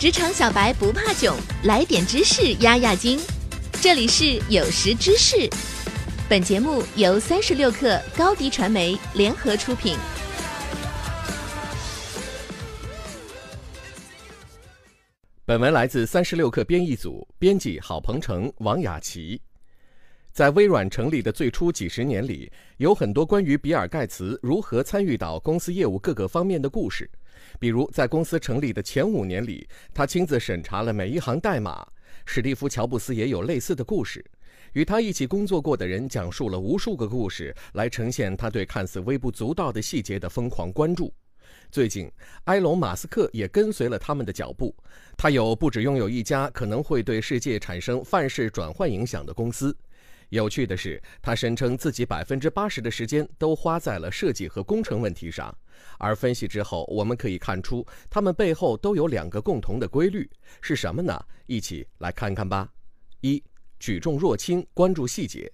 职场小白不怕囧，来点知识压压惊。这里是有识知识，本节目由三十六克高低传媒联合出品。本文来自三十六克编译组，编辑郝鹏程、王雅琪。在微软成立的最初几十年里，有很多关于比尔·盖茨如何参与到公司业务各个方面的故事。比如，在公司成立的前五年里，他亲自审查了每一行代码。史蒂夫·乔布斯也有类似的故事，与他一起工作过的人讲述了无数个故事，来呈现他对看似微不足道的细节的疯狂关注。最近，埃隆·马斯克也跟随了他们的脚步。他有不止拥有一家可能会对世界产生范式转换影响的公司。有趣的是，他声称自己百分之八十的时间都花在了设计和工程问题上。而分析之后，我们可以看出，他们背后都有两个共同的规律，是什么呢？一起来看看吧。一，举重若轻，关注细节。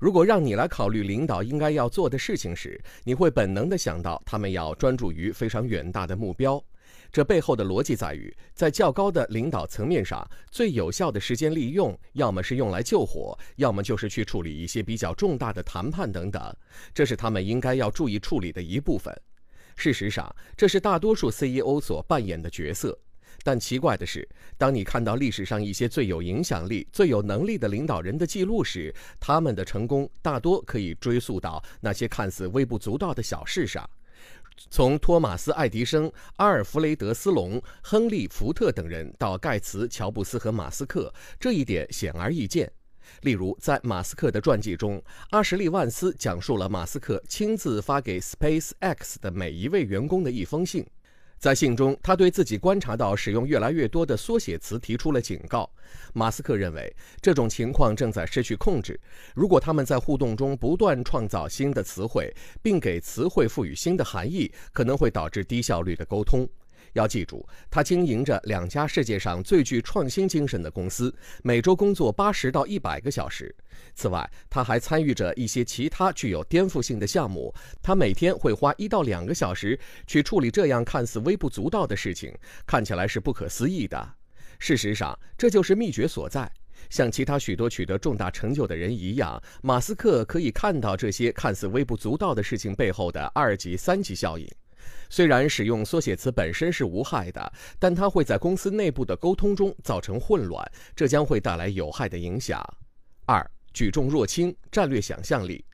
如果让你来考虑领导应该要做的事情时，你会本能地想到他们要专注于非常远大的目标。这背后的逻辑在于，在较高的领导层面上，最有效的时间利用，要么是用来救火，要么就是去处理一些比较重大的谈判等等。这是他们应该要注意处理的一部分。事实上，这是大多数 CEO 所扮演的角色。但奇怪的是，当你看到历史上一些最有影响力、最有能力的领导人的记录时，他们的成功大多可以追溯到那些看似微不足道的小事上。从托马斯·爱迪生、阿尔弗雷德·斯隆、亨利·福特等人到盖茨、乔布斯和马斯克，这一点显而易见。例如，在马斯克的传记中，阿什利·万斯讲述了马斯克亲自发给 SpaceX 的每一位员工的一封信。在信中，他对自己观察到使用越来越多的缩写词提出了警告。马斯克认为这种情况正在失去控制。如果他们在互动中不断创造新的词汇，并给词汇赋予新的含义，可能会导致低效率的沟通。要记住，他经营着两家世界上最具创新精神的公司，每周工作八十到一百个小时。此外，他还参与着一些其他具有颠覆性的项目。他每天会花一到两个小时去处理这样看似微不足道的事情，看起来是不可思议的。事实上，这就是秘诀所在。像其他许多取得重大成就的人一样，马斯克可以看到这些看似微不足道的事情背后的二级、三级效应。虽然使用缩写词本身是无害的，但它会在公司内部的沟通中造成混乱，这将会带来有害的影响。二，举重若轻，战略想象力。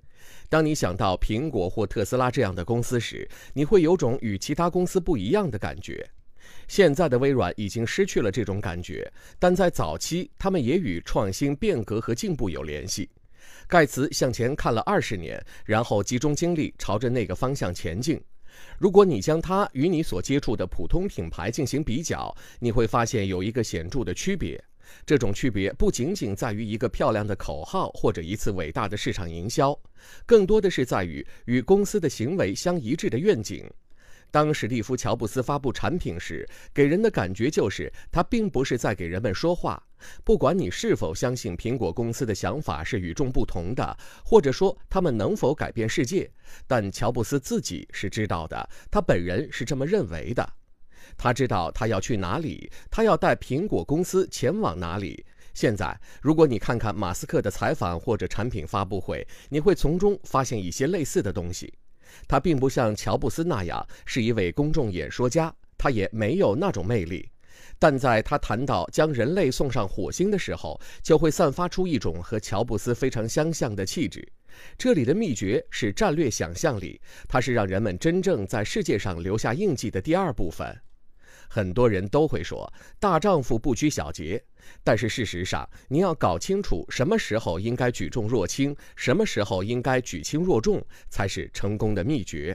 当你想到苹果或特斯拉这样的公司时，你会有种与其他公司不一样的感觉。现在的微软已经失去了这种感觉，但在早期，他们也与创新、变革和进步有联系。盖茨向前看了二十年，然后集中精力朝着那个方向前进。如果你将它与你所接触的普通品牌进行比较，你会发现有一个显著的区别。这种区别不仅仅在于一个漂亮的口号或者一次伟大的市场营销，更多的是在于与公司的行为相一致的愿景。当史蒂夫·乔布斯发布产品时，给人的感觉就是他并不是在给人们说话。不管你是否相信苹果公司的想法是与众不同的，或者说他们能否改变世界，但乔布斯自己是知道的，他本人是这么认为的。他知道他要去哪里，他要带苹果公司前往哪里。现在，如果你看看马斯克的采访或者产品发布会，你会从中发现一些类似的东西。他并不像乔布斯那样是一位公众演说家，他也没有那种魅力。但在他谈到将人类送上火星的时候，就会散发出一种和乔布斯非常相像的气质。这里的秘诀是战略想象力，它是让人们真正在世界上留下印记的第二部分。很多人都会说大丈夫不拘小节，但是事实上，你要搞清楚什么时候应该举重若轻，什么时候应该举轻若重，才是成功的秘诀。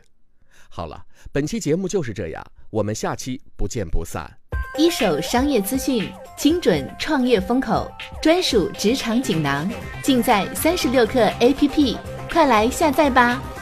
好了，本期节目就是这样，我们下期不见不散。一手商业资讯，精准创业风口，专属职场锦囊，尽在三十六课 APP，快来下载吧。